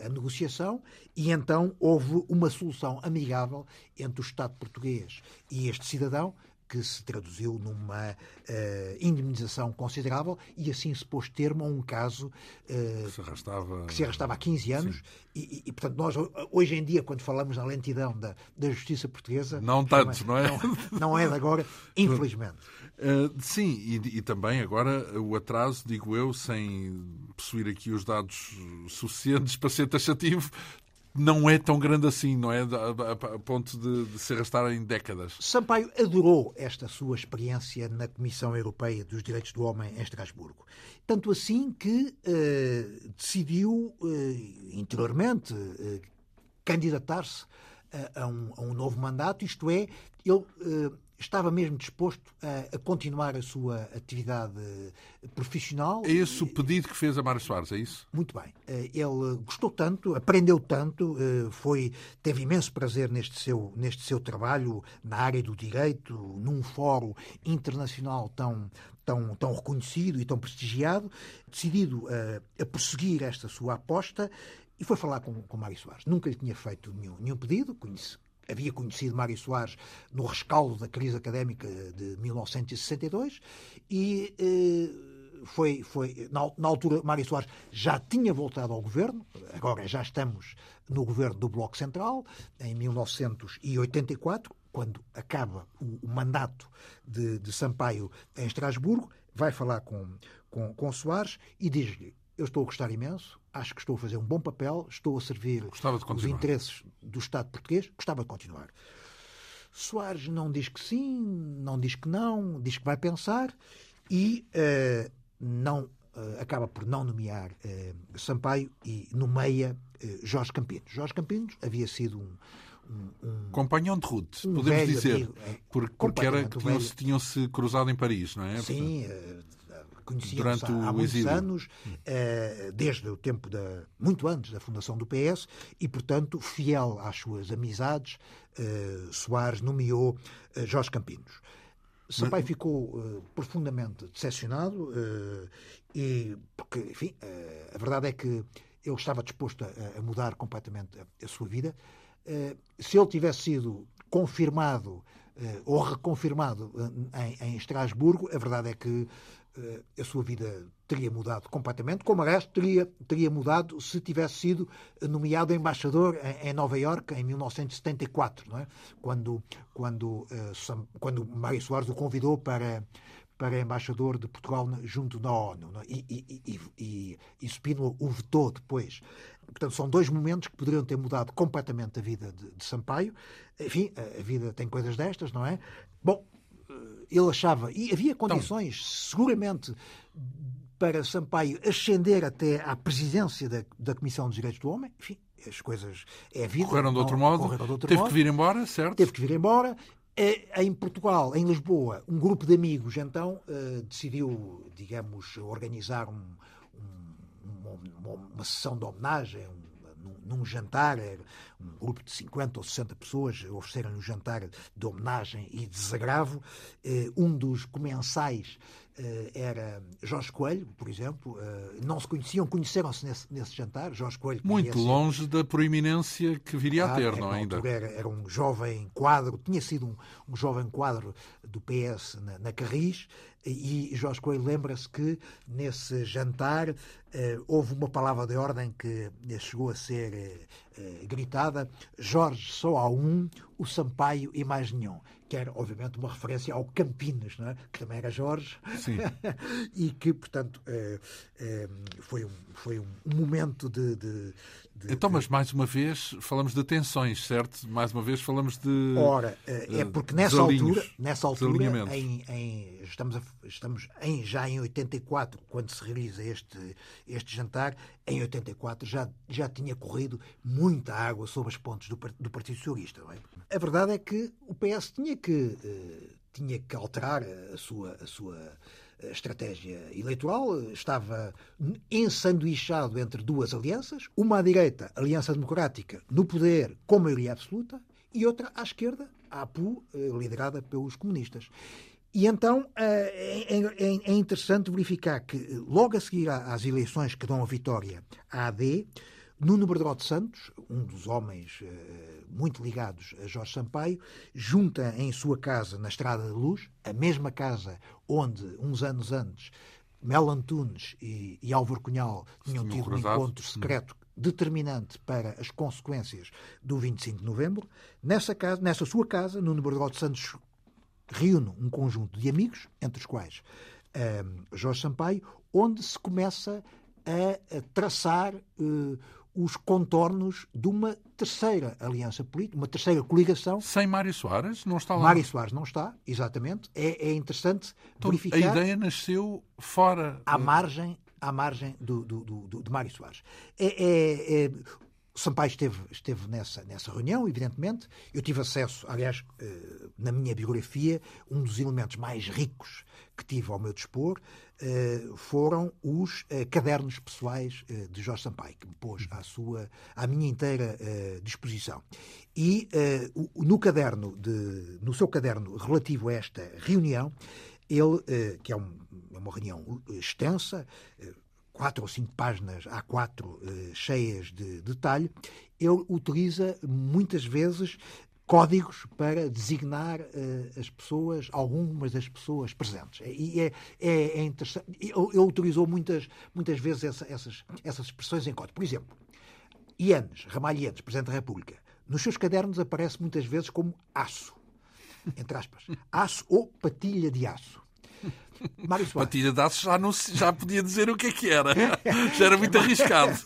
a negociação e então houve uma solução amigável entre o Estado português e este cidadão que se traduziu numa uh, indemnização considerável e assim se pôs termo a um caso uh, que, se arrastava... que se arrastava há 15 anos e, e, portanto, nós hoje em dia, quando falamos na lentidão da, da justiça portuguesa... Não tanto, não é? Não, (laughs) não é de agora, infelizmente. Uh, sim, e, e, também agora o atraso, digo eu, sem possuir aqui os dados suficientes (laughs) para ser taxativo, não é tão grande assim, não é? A, ponto de, de se arrastar em décadas. Sampaio adorou esta sua experiência na Comissão Europeia dos Direitos do Homem em Estrasburgo. Tanto assim que uh, decidiu, uh, interiormente, uh, candidatar-se a, a, um, a, um, novo mandato, isto é, ele estava mesmo disposto a, a, continuar a sua atividade profissional. É esse o pedido que fez a Mário Soares, é isso? Muito bem. Eh, ele gostou tanto, aprendeu tanto, eh, foi, teve imenso prazer neste seu, neste seu trabalho na área do direito, num fórum internacional tão, tão, tão reconhecido e tão prestigiado, decidido a, a prosseguir esta sua aposta e foi falar com, com Mário Soares. Nunca lhe tinha feito nenhum, nenhum pedido, conhece, havia conhecido Mário Soares no rescaldo da crise académica de 1962 e eh, foi, foi na, na, altura Mário Soares já tinha voltado ao governo, agora já estamos no governo do Bloco Central, em 1984, quando acaba o, o mandato de, de, Sampaio em Estrasburgo, vai falar com, com, com Soares e diz-lhe eu estou a gostar imenso, acho que estou a fazer um bom papel, estou a servir os interesses do Estado português, gostava de continuar. Soares não diz que sim, não diz que não, diz que vai pensar e uh, não uh, acaba por não nomear uh, Sampaio e nomeia Jorge Campinos. Jorge Campinos havia sido um, um, um companhão de Ruth, um podemos dizer, amigo, é, porque, porque era tinham-se tinham cruzado em Paris, não é? Sim, conhecíamos há, há muitos exílio. anos, eh, desde o tempo da. muito antes da fundação do PS, e, portanto, fiel às suas amizades, eh, Soares nomeou eh, Jorge Campinos. Sampaio Mas... ficou profundamente decepcionado, e, porque, enfim, a verdade é que ele estava disposto a, a mudar completamente a, a sua vida. se ele tivesse sido confirmado ou reconfirmado em, em Estrasburgo, a verdade é que a sua vida teria mudado completamente, como aliás teria, teria mudado se tivesse sido nomeado embaixador em, em Nova Iorque em 1974, não é? quando, quando, uh, quando Mário Soares o convidou para, para embaixador de Portugal junto da ONU é? e, e, e, e, e Spínola o vetou depois. Portanto, são dois momentos que poderiam ter mudado completamente a vida de, de Sampaio. Enfim, a, a vida tem coisas destas, não é? Bom, ele achava, e havia então, condições, então, seguramente, para Sampaio ascender até à presidência da, da Comissão dos Direitos do Homem. Enfim, as coisas é a vida. Correram de outro modo. Correram de outro Teve modo. que vir embora, certo? Teve que vir embora. Em Portugal, em Lisboa, um grupo de amigos então decidiu, digamos, organizar um, um, uma, uma, sessão de homenagem, um, num, num, jantar, um grupo de 50 ou 60 pessoas ofereceram um jantar de homenagem e desagravo. Um dos comensais eh, era Jorge Coelho, por exemplo. Eh, não se conheciam, conheceram-se nesse, nesse, jantar. Jorge Coelho. Muito longe da proeminência que viria ah, a ter, não é ainda? Era, era, um jovem quadro, tinha sido um, um jovem quadro do PS na, na Carris. E Jorge Coelho lembra-se que nesse jantar eh, houve uma palavra de ordem que chegou a ser gritada: Jorge, só há um, o Sampaio e mais nenhum que era, obviamente, uma referência ao Campinas, é? que também era Jorge, (laughs) e que, portanto, é, é, foi, um, foi um momento de, de, de, Então, mas mais uma vez falamos de tensões, certo? Mais uma vez falamos de. Ora, é porque nessa altura, nessa altura em, em, estamos, a, estamos em, já em 84, quando se realiza este, este jantar, em 84 já, já tinha corrido muita água sobre as pontes do, do Partido Socialista. É? A verdade é que o PS tinha que, uh, tinha que alterar a sua. A sua estratégia eleitoral estava ensanduichado entre duas alianças, uma à direita, Aliança Democrática, no poder com maioria absoluta, e outra à esquerda, a APU, eh, liderada pelos comunistas. E então eh, é, é, é, interessante verificar que, logo a seguir às eleições que dão a vitória à AD, Nuno Bergote Santos, um dos homens eh, muito ligados a Jorge Sampaio, junta em sua casa na Estrada da Luz, a mesma casa onde, uns anos antes, Mel Antunes e, e Álvaro Cunhal tinham tido um encontro secreto determinante para as consequências do 25 de novembro. Nessa, casa, nessa sua casa, Nuno Bergote Santos reúne um conjunto de amigos, entre os quais um, ehm, Jorge Sampaio, onde se começa a, a traçar uh, os contornos de uma terceira aliança política, uma terceira coligação. Sem Mário Soares? Não está lá? Mário Soares não está, exatamente. É, é interessante então, verificar... A ideia nasceu fora... À margem, à margem do, do, do de Mário Soares. É, é, é, Sampaio esteve, esteve nessa, nessa reunião, evidentemente. Eu tive acesso, aliás, eh, na minha biografia, um dos elementos mais ricos que tive ao meu dispor eh, foram os eh, cadernos pessoais de Jorge Sampaio, que me pôs à, sua, à minha inteira disposição. E no caderno, de, no seu caderno relativo a esta reunião, ele, que é, é uma reunião extensa, quatro ou cinco páginas A4 uh, cheias de detalhe, ele utiliza muitas vezes códigos para designar uh, as pessoas, algumas das pessoas presentes. E é, é, é interessante. Ele, utilizou muitas, muitas vezes essa, essas, essas expressões em código. Por exemplo, Ianes, Ramalho Ianes, Presidente da República, nos seus cadernos aparece muitas vezes como aço, entre aspas. Aço ou patilha de aço. Mário Soares. Patilha de aço já, não, já podia dizer o que é que era. (laughs) Já era muito arriscado.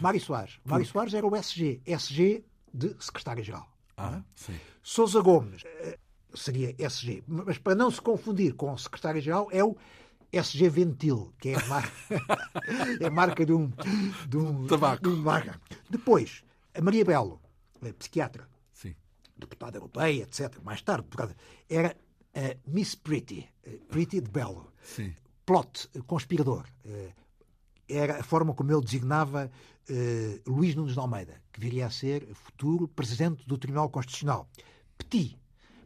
Mário Soares. Mário Soares era o SG. SG de Secretário-Geral. Ah, sim. Sousa Gomes eh, seria SG. Mas para não se confundir com o Secretário-Geral, é o SG Ventil, que é a marca, (laughs) é a marca de um, de um tabaco. De um marca. Depois, a Maria Belo, psiquiatra, Sim. deputada europeia, etc. Mais tarde, era a Miss Pretty, Pretty de Belo. Sim. Plot, conspirador. Eh, era a forma como ele designava uh, Luís Nunes de Almeida, que viria a ser futuro presidente do Tribunal Constitucional. Petit.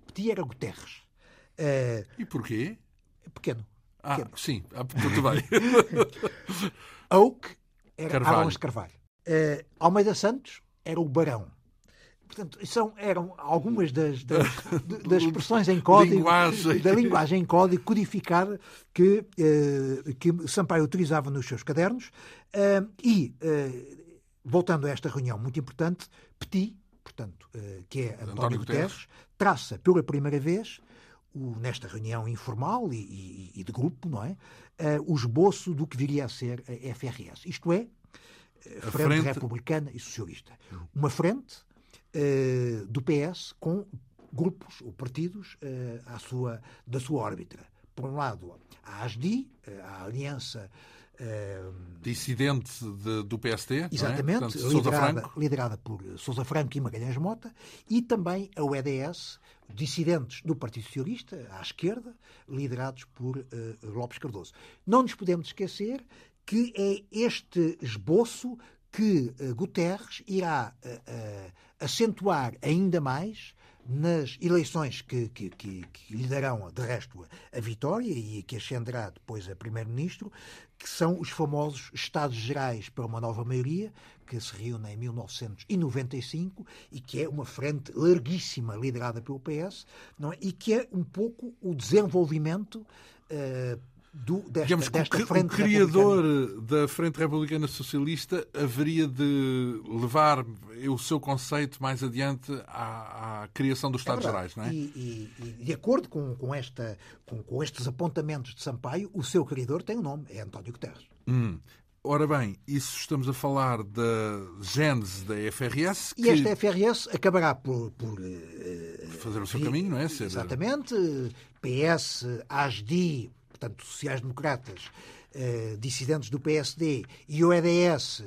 Petit era Guterres. Uh, e porquê? Pequeno. Ah, pequeno. sim, ah, tudo bem. (laughs) (laughs) Oak era Carvalho. Carvalho. Uh, Almeida Santos era o Barão. Portanto, são, eram algumas das, (laughs) das, das expressões em código, linguagem. da linguagem em código codificada que, eh, que Sampaio utilizava nos seus cadernos. Eh, e, eh, voltando a esta reunião muito importante, Petit, portanto, que é António, António Guterres, Guterres, traça pela primeira vez, nesta reunião informal e, e, e, de grupo, não é? Eh, o esboço do que viria a ser a FRS. Isto é, a frente, frente Republicana e Socialista. Uma frente uh, do PS com grupos ou partidos uh, à sua, da sua órbita. Por um lado, a ASDI, eh, a Aliança Dissidente de, do PSD, exatamente, é? Portanto, liderada, liderada por Sousa Franco e Magalhães Mota, e também a UEDS, dissidentes do Partido Socialista, à esquerda, liderados por uh, Lopes Cardoso. Não nos podemos esquecer que é este esboço que uh, Guterres irá uh, acentuar ainda mais nas eleições que, que, que, que, lhe darão, de resto, a vitória e que ascenderá depois a primeiro-ministro, que são os famosos Estados Gerais para uma nova maioria, que se reúne em 1995 e que é uma frente larguíssima liderada pelo PS, não é? e que é um pouco o desenvolvimento uh, do, desta, Digamos que desta frente o criador da Frente Republicana Socialista haveria de levar o seu conceito mais adiante à, à criação dos Estados é Gerais, não é? E, e, e, de acordo com, com, esta, com, com, estes apontamentos de Sampaio, o seu criador tem um nome, é António Guterres. Hum. Ora bem, isso estamos a falar da gênese da FRS. Que... E esta FRS acabará por, por uh, fazer o seu caminho, não é? Ser... Exatamente. PS, ASDI, portanto, sociais-democratas, uh, dissidentes do PSD e o EDS,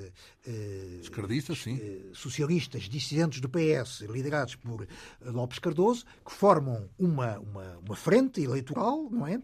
sim. Uh, socialistas, dissidentes do PS, liderados por Lopes Cardoso, que formam uma, uma, uma frente eleitoral, não é?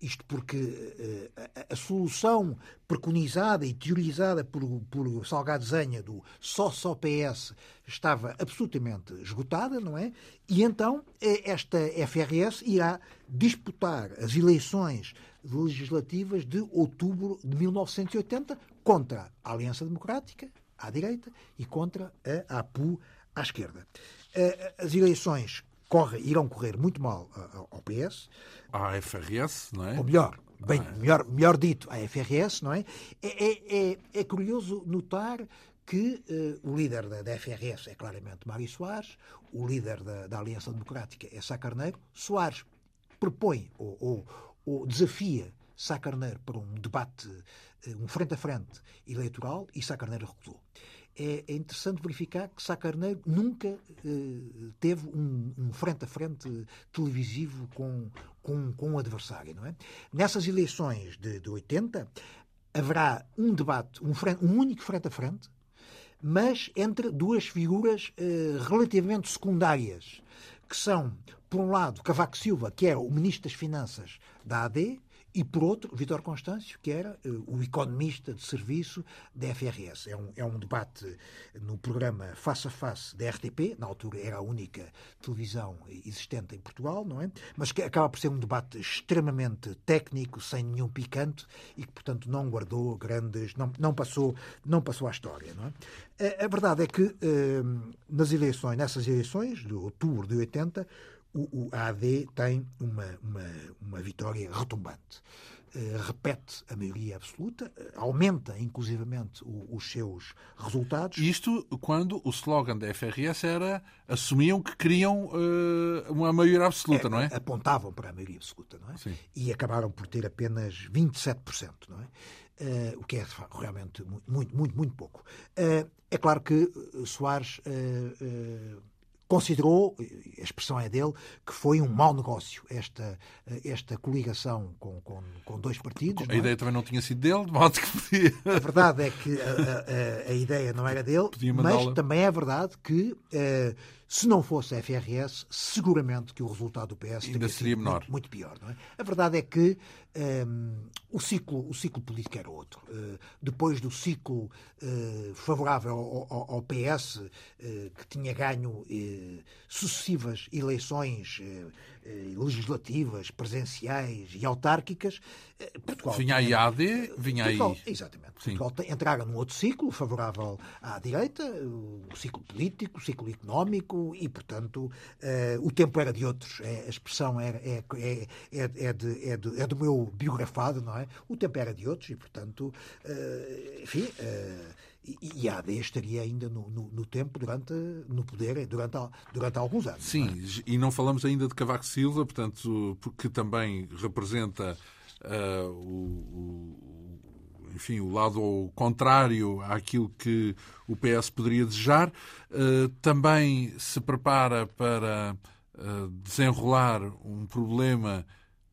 Isto porque uh, a, a, solução preconizada e teorizada por, por Salgado Zenha do só-só PS estava absolutamente esgotada, não é? E então esta FRS irá disputar as eleições legislativas de outubro de 1980 contra a Aliança Democrática, à direita, e contra a APU, à esquerda. Eh, as eleições corre, irão correr muito mal ao PS. À FRS, não é? Ou melhor, bem, ah, é. melhor, melhor dito, à FRS, não é? É, é, é, é curioso notar que o líder da, da, FRS é claramente Mário Soares, o líder da, da Aliança Democrática é Sá Carneiro. Soares propõe ou, ou, ou desafia Sá Carneiro para um debate, eh, um frente a frente eleitoral e Sá Carneiro recusou. É, é interessante verificar que Sá Carneiro nunca eh, teve um, um, frente a frente televisivo com, com, com um adversário. Não é? Nessas eleições de, de 80, haverá um debate, um, frente, um único frente a frente, mas entre duas figuras eh, relativamente secundárias, que são por um lado, Cavaco Silva, que era o ministro das Finanças da AD, e por outro, Vítor Constâncio, que era uh, o economista de serviço da FRS. É um, é um debate no programa Face a Face da RTP, na altura era a única televisão existente em Portugal, não é? Mas que acaba por ser um debate extremamente técnico, sem nenhum picante e que, portanto, não guardou grandes. não, não, passou, não passou à história, não é? A, a verdade é que uh, nas eleições, nessas eleições de outubro de 80, o, o AD tem uma, uma, uma vitória retumbante. Uh, repete a maioria absoluta, uh, aumenta inclusivamente o, os seus resultados. Isto quando o slogan da FRS era assumiam que queriam uh, uma maioria absoluta, é, não é? Apontavam para a maioria absoluta, não é? Sim. E acabaram por ter apenas 27%, não é? O que é realmente muito, muito, muito pouco. É claro que Soares considerou, a expressão é dele, que foi um mau negócio esta, esta coligação com, com, com dois partidos. A é? ideia também não tinha sido dele, de modo que podia. A verdade é que a, a, a ideia não era dele, mas também é verdade que. Uh, se não fosse a FRS, seguramente que o resultado do PS Ainda seria menor. Muito, muito, pior. Não é? A verdade é que um, o, ciclo, o ciclo político era outro. Uh, depois do ciclo uh, favorável ao, ao, ao PS, uh, que tinha ganho sucessivas eleições legislativas, presenciais e autárquicas, Portugal. Vinha aí a AD, vinha Portugal, aí. Exatamente. Sim. Portugal entrara num outro ciclo favorável à direita, o ciclo político, o ciclo económico, e, portanto, o tempo era de outros. É, a expressão era, é, é, é, é, de, é, de, é do meu biografado, não é? O tempo era de outros e, portanto, enfim, uh, e a AD estaria ainda no, no, no, tempo, durante, no poder, durante, durante alguns anos. Sim, é? e não falamos ainda de Cavaco Silva, portanto, porque também representa uh, o, o, enfim, o lado contrário àquilo que o PS poderia desejar. Uh, também se prepara para uh, desenrolar um problema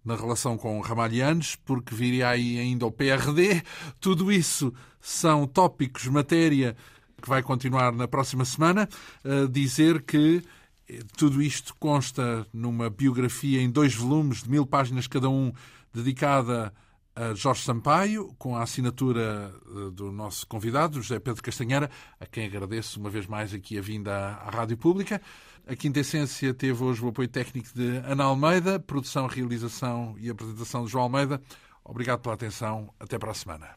na relação com Ramalhianes, porque viria aí ainda o PRD. Tudo isso são tópicos, matéria que vai continuar na próxima semana. Uh, dizer que eh, tudo isto consta numa biografia em dois volumes de mil páginas cada um, dedicada a Jorge Sampaio, com a assinatura eh, do nosso convidado, José Pedro Castanheira, a quem agradeço uma vez mais aqui a vinda à Rádio Pública. A Quinta Essência teve hoje o apoio técnico de Ana Almeida, produção, realização e apresentação de João Almeida. Obrigado pela atenção. Até para a semana.